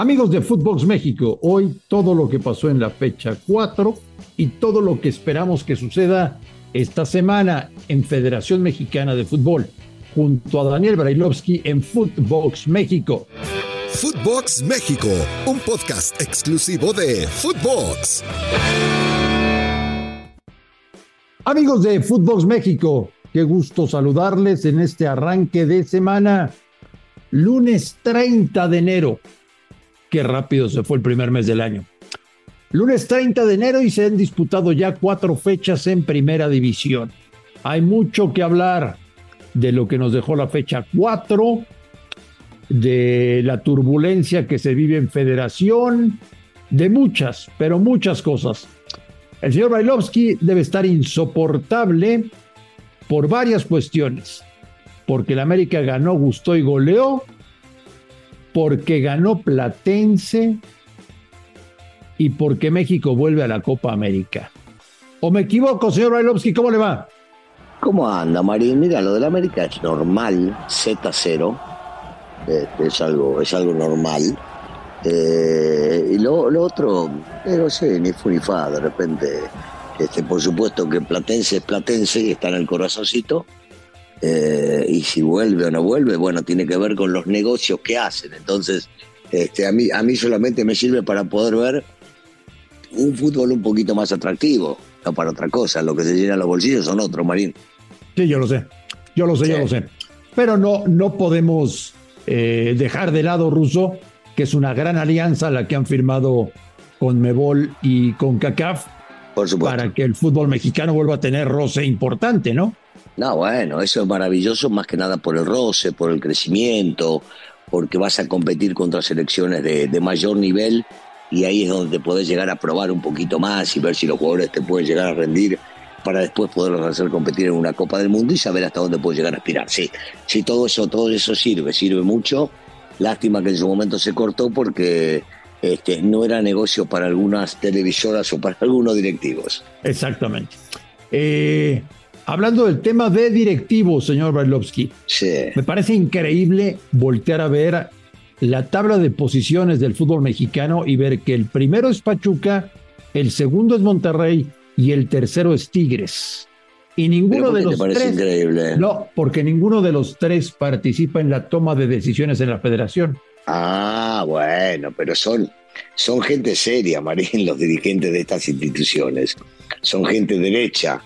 Amigos de Footbox México, hoy todo lo que pasó en la fecha 4 y todo lo que esperamos que suceda esta semana en Federación Mexicana de Fútbol, junto a Daniel Brailovsky en Footbox México. Footbox México, un podcast exclusivo de Footbox. Amigos de Footbox México, qué gusto saludarles en este arranque de semana, lunes 30 de enero Qué rápido se fue el primer mes del año. Lunes 30 de enero y se han disputado ya cuatro fechas en primera división. Hay mucho que hablar de lo que nos dejó la fecha 4, de la turbulencia que se vive en federación, de muchas, pero muchas cosas. El señor Bailovsky debe estar insoportable por varias cuestiones. Porque el América ganó, gustó y goleó porque ganó Platense y porque México vuelve a la Copa América. ¿O me equivoco, señor Bailovsky? ¿Cómo le va? ¿Cómo anda, Marín? Mira, lo del América es normal, Z0. Este, es, algo, es algo normal. Eh, y lo, otro, eh, no sé, ni fu ni fa, de repente. Este, por supuesto que Platense es Platense y está en el corazoncito. Eh, y si vuelve o no vuelve, bueno, tiene que ver con los negocios que hacen. Entonces, este, a, mí, a mí solamente me sirve para poder ver un fútbol un poquito más atractivo, no para otra cosa. Lo que se llena los bolsillos son otros, Marín. Sí, yo lo sé, yo lo sé, yo lo sé. Pero no, no podemos eh, dejar de lado, Russo, que es una gran alianza la que han firmado con Mebol y con CACAF. Por supuesto. Para que el fútbol mexicano vuelva a tener roce importante, ¿no? No, bueno, eso es maravilloso más que nada por el roce, por el crecimiento, porque vas a competir contra selecciones de, mayor nivel y ahí es donde te podés llegar a probar un poquito más y ver si los jugadores te pueden llegar a rendir para después poderlos hacer competir en una Copa del Mundo y saber hasta dónde puedes llegar a aspirar. Sí, todo eso, todo eso sirve, sirve mucho. Lástima que en su momento se cortó porque este, no era negocio para algunas televisoras o para algunos directivos. Exactamente. Eh, Hablando del tema de directivos, señor Brailovsky, me parece increíble voltear a ver la tabla de posiciones del fútbol mexicano y ver que el primero es Pachuca, el segundo es Monterrey y el tercero es Tigres. Y ninguno de los tres. Increíble? No, porque ninguno de los tres participa en la toma de decisiones en la federación. Ah, bueno, pero son, son gente seria, Marín, los dirigentes de estas instituciones. Son gente derecha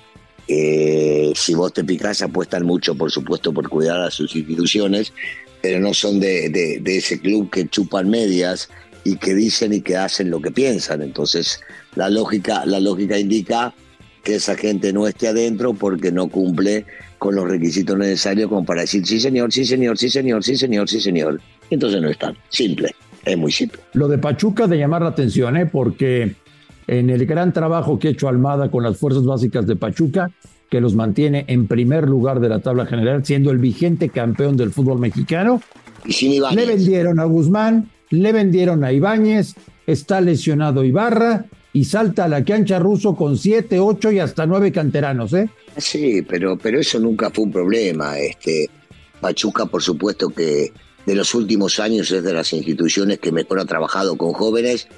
eh, si vos te picás, apuestan mucho, por supuesto, por cuidar a sus instituciones, pero no son de, ese club que chupan medias y que dicen y que hacen lo que piensan. Entonces, la lógica, la lógica indica que esa gente no esté adentro porque no cumple con los requisitos necesarios como para decir sí señor, sí señor, sí señor, sí señor, sí señor. Entonces no están. Simple, es muy simple. Lo de Pachuca de llamar la atención, ¿eh? porque en el gran trabajo que ha hecho Almada con las fuerzas básicas de Pachuca, que los mantiene en primer lugar de la tabla general, siendo el vigente campeón del fútbol mexicano. Y le vendieron a Guzmán, le vendieron a Ibáñez, está lesionado Ibarra y salta a la cancha ruso con siete, ocho y hasta nueve canteranos, ¿eh? Sí, pero, pero eso nunca fue un problema. Este, Pachuca, por supuesto que de los últimos años es de las instituciones que mejor ha trabajado con jóvenes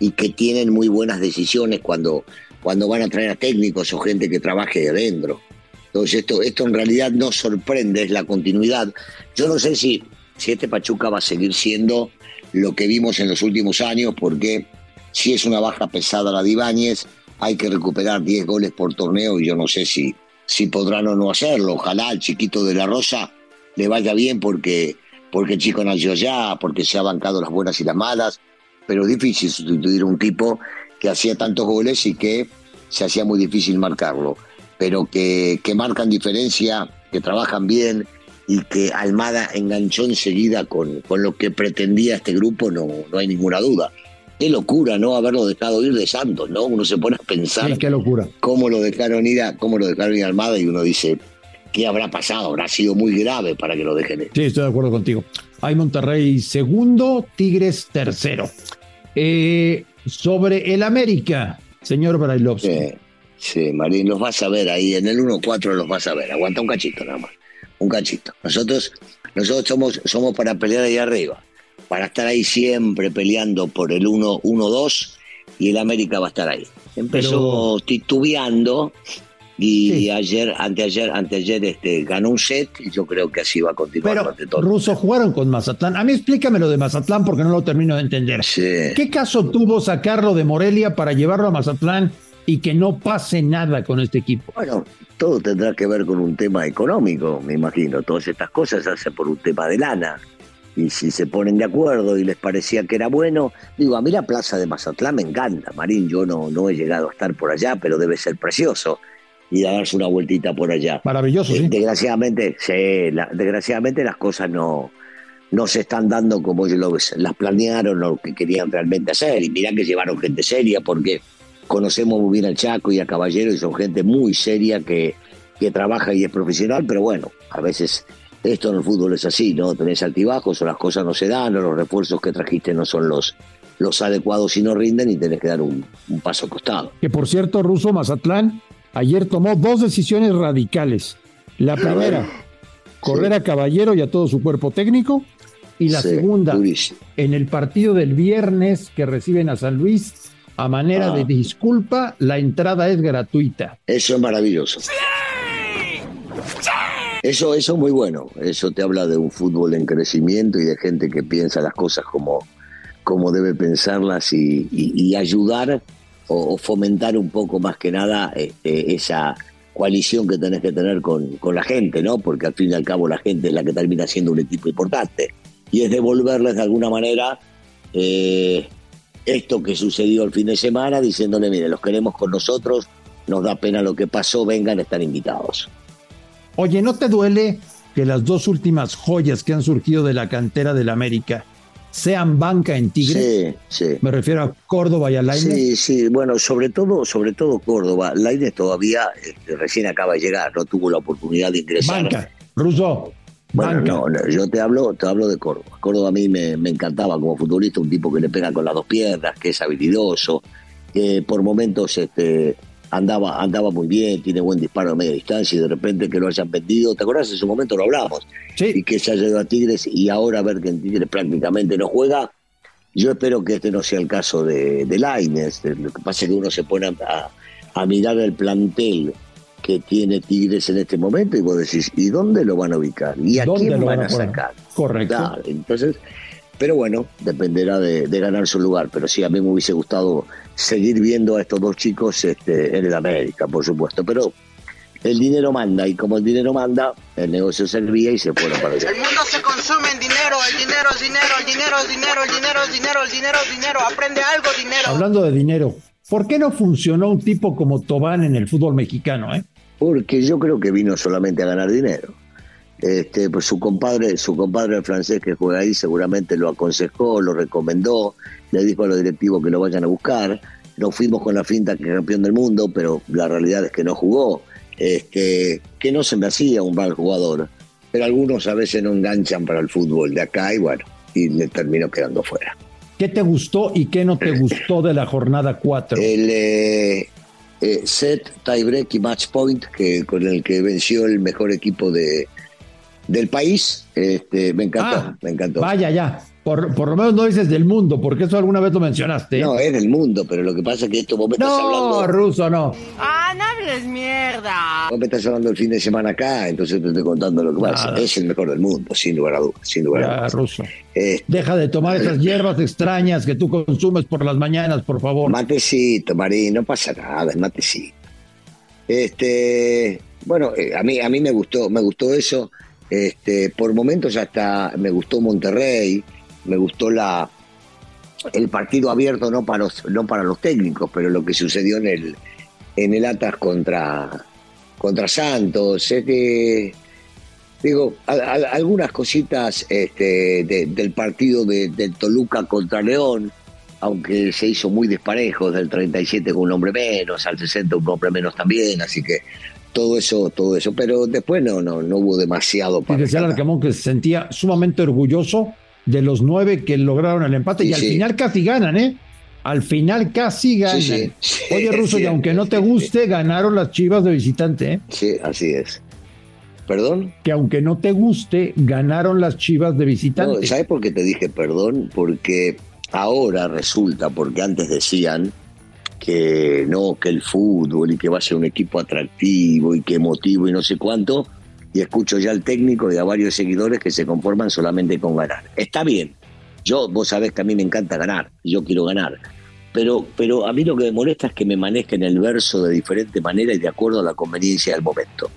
y que tienen muy buenas decisiones cuando, cuando van a traer a técnicos o gente que trabaje de adentro. Entonces esto, esto en realidad no sorprende, es la continuidad. Yo no sé si, si este Pachuca va a seguir siendo lo que vimos en los últimos años, porque si es una baja pesada la de Ibáñez, hay que recuperar 10 goles por torneo y yo no sé si, si podrán o no hacerlo. Ojalá al chiquito de la Rosa le vaya bien porque, porque el chico nació allá, porque se ha bancado las buenas y las malas pero es difícil sustituir a un tipo que hacía tantos goles y que se hacía muy difícil marcarlo, pero que, que marcan diferencia, que trabajan bien y que Almada enganchó enseguida con, con lo que pretendía este grupo, no, no hay ninguna duda. Qué locura, ¿no? Haberlo dejado ir de Santos, ¿no? Uno se pone a pensar. qué locura. Cómo lo dejaron ir a, cómo lo dejaron ir a Almada y uno dice, ¿qué habrá pasado? Habrá sido muy grave para que lo dejen ir. Sí, estoy de acuerdo contigo. Hay Monterrey segundo, Tigres tercero. Eh, sobre el América, señor Brailovsky. Sí, sí, Marín, los vas a ver ahí, en el 1-4 los vas a ver. Aguanta un cachito nada más, un cachito. Nosotros, nosotros somos, somos para pelear ahí arriba. para estar ahí siempre peleando por el 1-2 y el América va a estar ahí. Empezó titubeando y ayer, anteayer, anteayer este, ganó un set y yo creo que así va a continuar. Pero Russo jugaron con Mazatlán. A mí explícame lo de Mazatlán porque no lo termino de entender. ¿Qué caso tuvo sacarlo de Morelia para llevarlo a Mazatlán y que no pase nada con este equipo? Bueno, todo tendrá que ver con un tema económico, me imagino. Todas estas cosas se hacen por un tema de lana. Y si se ponen de acuerdo y les parecía que era bueno, digo, a mí la plaza de Mazatlán me encanta, Marín, yo no, no he llegado a estar por allá, pero debe ser precioso y darse una vueltita por allá. Maravilloso, sí. Desgraciadamente, sí, desgraciadamente las cosas no, no se están dando como ellos las planearon o lo que querían realmente hacer. Y mirá que llevaron gente seria porque conocemos muy bien al Chaco y a Caballero y son gente muy seria que, que trabaja y es profesional, pero bueno, a veces esto en el fútbol es así, ¿no? Tenés altibajos o las cosas no se dan o los refuerzos que trajiste no son los, los adecuados y no rinden y tenés que dar un, un paso costado. Que por cierto, Ruso Mazatlán ayer tomó dos decisiones radicales. La primera, correr a Caballero y a todo su cuerpo técnico. Y la segunda, en el partido del viernes que reciben a San Luis, a manera de ah. disculpa, la entrada es gratuita. Eso es maravilloso. Eso, eso es muy bueno. Eso te habla de un fútbol en crecimiento y de gente que piensa las cosas como, como debe pensarlas y ayudar o, fomentar un poco más que nada este, esa coalición que tenés que tener con, con, la gente, ¿no? Porque al fin y al cabo la gente es la que termina siendo un equipo importante. Y es devolverles de alguna manera eh, esto que sucedió el fin de semana, diciéndole, mire, los queremos con nosotros, nos da pena lo que pasó, vengan, están invitados. Oye, ¿no te duele que las dos últimas joyas que han surgido de la cantera del América sean banca en Tigres. Sí, sí. Me refiero a Córdoba y a Lainez. Sí, sí, bueno, sobre todo, sobre todo Córdoba. Lainez todavía este, recién acaba de llegar, no tuvo la oportunidad de ingresar. Banca, Russo. Bueno, no, yo te hablo, te hablo de Córdoba. Córdoba a mí me, me, encantaba como futbolista, un tipo que le pega con las dos piernas, que es habilidoso, que por momentos este, andaba, andaba muy bien, tiene buen disparo a media distancia y de repente que lo hayan vendido, ¿te acuerdas? En su momento lo hablamos. Y que se haya ido a Tigres y ahora ver que en Tigres prácticamente no juega. Yo espero que este no sea el caso de, de Laines. Lo que pasa es que uno se pone a, mirar el plantel que tiene Tigres en este momento y vos decís, ¿y dónde lo van a ubicar? ¿Y a quién van, a, sacar? Correcto. entonces, pero bueno, dependerá de, de ganar su lugar. Pero sí, a mí me hubiese gustado seguir viendo a estos dos chicos este, en el América, por supuesto. Pero el dinero manda y como el dinero manda, el negocio servía y se fueron para allá. El mundo se consume en dinero, el dinero es dinero, el dinero es dinero, el dinero es dinero, el dinero es dinero, aprende algo dinero. Hablando de dinero, ¿por qué no funcionó un tipo como Tobán en el fútbol mexicano? Eh? Porque yo creo que vino solamente a ganar dinero. Este, pues su compadre, su compadre francés que juega ahí seguramente lo aconsejó, lo recomendó, le dijo a los directivos que lo vayan a buscar. Nos fuimos con la finta que campeón del mundo, pero la realidad es que no jugó. Este, que no se me hacía un mal jugador, pero algunos a veces no enganchan para el fútbol de acá y bueno, y le terminó quedando fuera. ¿Qué te gustó y qué no te gustó de la jornada 4? El eh, eh, set, tiebreak y match point que, con el que venció el mejor equipo de, del país, este, me encantó, ah, me encantó. Vaya, ya. Por, por, lo menos no dices del mundo, porque eso alguna vez lo mencionaste. No, es del mundo, pero lo que pasa es que esto vos me estás hablando. No, ruso, no. Ah, no hables mierda. Vos me estás hablando el fin de semana acá, entonces te estoy contando lo que pasa. Es el mejor del mundo, sin lugar a dudas. Sin lugar a dudas. ruso. Este, Deja de tomar esas hierbas extrañas que tú consumes por las mañanas, por favor. Matecito, Marín, no pasa nada, es matecito. Este, bueno, eh, a mí, a mí me gustó, me gustó eso. Este, por momentos hasta me gustó Monterrey, me gustó la el partido abierto no para los, no para los técnicos, pero lo que sucedió en el en el Atas contra contra Santos, digo algunas cositas este, del partido de, del Toluca contra León, aunque se hizo muy desparejo, del 37 con un hombre menos, al 60 un hombre menos también, así que todo eso, todo eso, pero después no, no, no hubo demasiado para. Y decía Arcamón que se sentía sumamente orgulloso de los nueve que lograron el empate y al final casi ganan, ¿eh? Al final casi ganan. Oye, Russo, y aunque no te guste, ganaron las chivas de visitante, ¿eh? Sí, así es. ¿Perdón? Que aunque no te guste, ganaron las chivas de visitante. No, ¿Sabes por qué te dije perdón? Porque ahora resulta, porque antes decían que no, que el fútbol y que va a ser un equipo atractivo y que emotivo y no sé cuánto, y escucho ya al técnico y a varios seguidores que se conforman solamente con ganar. Está bien, yo, vos sabés que a mí me encanta ganar, yo quiero ganar, pero, pero a mí lo que me molesta es que me manejen el verso de diferente manera y de acuerdo a la conveniencia del momento.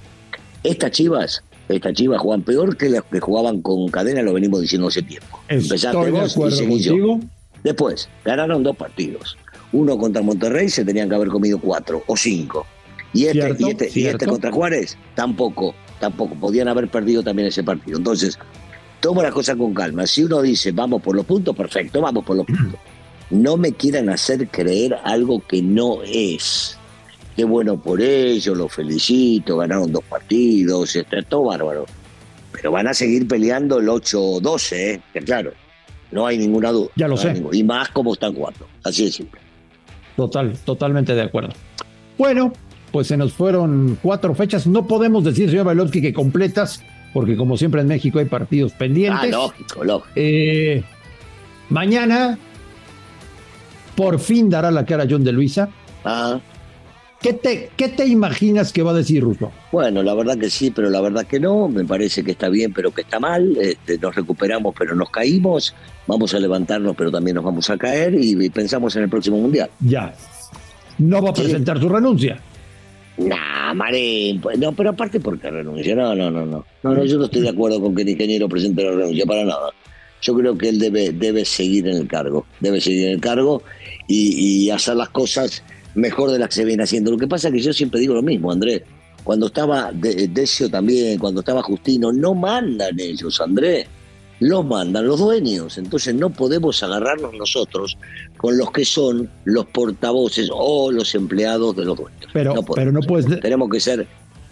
Estas chivas, estas chivas juegan peor que las que jugaban con cadena, lo venimos diciendo hace tiempo. Empezaste vos y seguí yo. Después, ganaron dos partidos. Uno contra Monterrey se tenían que haber comido cuatro o cinco. Y este, y este, y este contra Juárez, tampoco, tampoco. Podían haber perdido también ese partido. Entonces, tomo las cosas con calma. Si uno dice, vamos por los puntos, perfecto, vamos por los puntos. No me quieran hacer creer algo que no es. Qué bueno por ellos, los felicito, ganaron dos partidos, está todo bárbaro. Pero van a seguir peleando el 8-12, ¿eh? que claro, no hay ninguna duda. Ya lo sé. Y más como están jugando, así de simple. Total, totalmente de acuerdo. Bueno, pues se nos fueron cuatro fechas. No podemos decir, señor Bailovsky, que completas, porque como siempre en México hay partidos pendientes. Ah, lógico, lógico. Eh, mañana, por fin dará la cara John de Luisa. Ah. ¿Qué te, ¿Qué te imaginas que va a decir Russo? Bueno, la verdad que sí, pero la verdad que no. Me parece que está bien, pero que está mal. Este, nos recuperamos, pero nos caímos. Vamos a levantarnos, pero también nos vamos a caer y, pensamos en el próximo mundial. Ya. No va a presentar su renuncia. Nah, Marín, pues, no, pero aparte, ¿por qué renuncia? No, no, no, no. No, no, yo no estoy de acuerdo con que el ingeniero presente la renuncia, para nada. Yo creo que él debe, debe seguir en el cargo, debe seguir en el cargo y, y hacer las cosas mejor de las que se viene haciendo. Lo que pasa es que yo siempre digo lo mismo, Andrés. Cuando estaba Decio también, cuando estaba Justino, no mandan ellos, Andrés. Los mandan los dueños. Entonces no podemos agarrarnos nosotros con los que son los portavoces o los empleados de los dueños. Pero no, pero no puedes. Tenemos que ser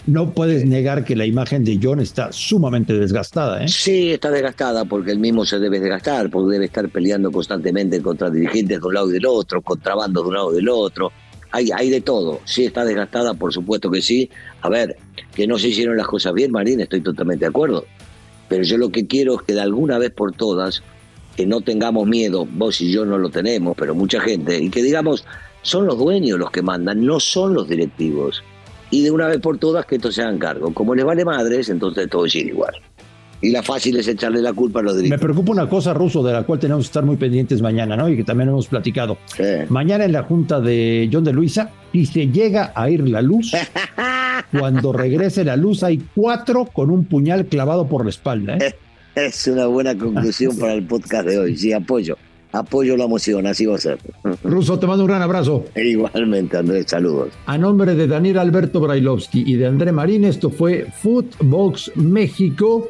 no puedes negar que la imagen de John está sumamente desgastada, ¿eh? Sí, está desgastada porque él mismo se debe desgastar, porque debe estar peleando constantemente contra dirigentes de un lado y del otro, contrabando de un lado y del otro hay, de todo. Sí, está desgastada, por supuesto que sí. A ver, que no se hicieron las cosas bien, Marín, estoy totalmente de acuerdo. Pero yo lo que quiero es que de alguna vez por todas, que no tengamos miedo, vos y yo no lo tenemos, pero mucha gente, y que digamos, son los dueños los que mandan, no son los directivos. Y de una vez por todas que esto se hagan cargo. Como les vale madres, entonces todo es igual y la fácil es echarle la culpa a los dirigentes. Me preocupa una cosa, Ruso, de la cual tenemos que estar muy pendientes mañana, ¿no? Y que también hemos platicado. Mañana en la junta de John de Luisa, y se llega a ir la luz. Cuando regrese la luz, hay cuatro con un puñal clavado por la espalda. ¿eh? Es una buena conclusión para el podcast de hoy. Sí, apoyo. Apoyo la emoción, así va a ser. Ruso, te mando un gran abrazo. Igualmente, Andrés, saludos. A nombre de Daniel Alberto Brailovsky y de André Marín, esto fue Footbox México.